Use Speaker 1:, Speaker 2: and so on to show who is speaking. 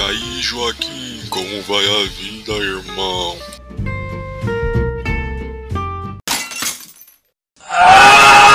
Speaker 1: aí, Joaquim? Como vai a vida, irmão?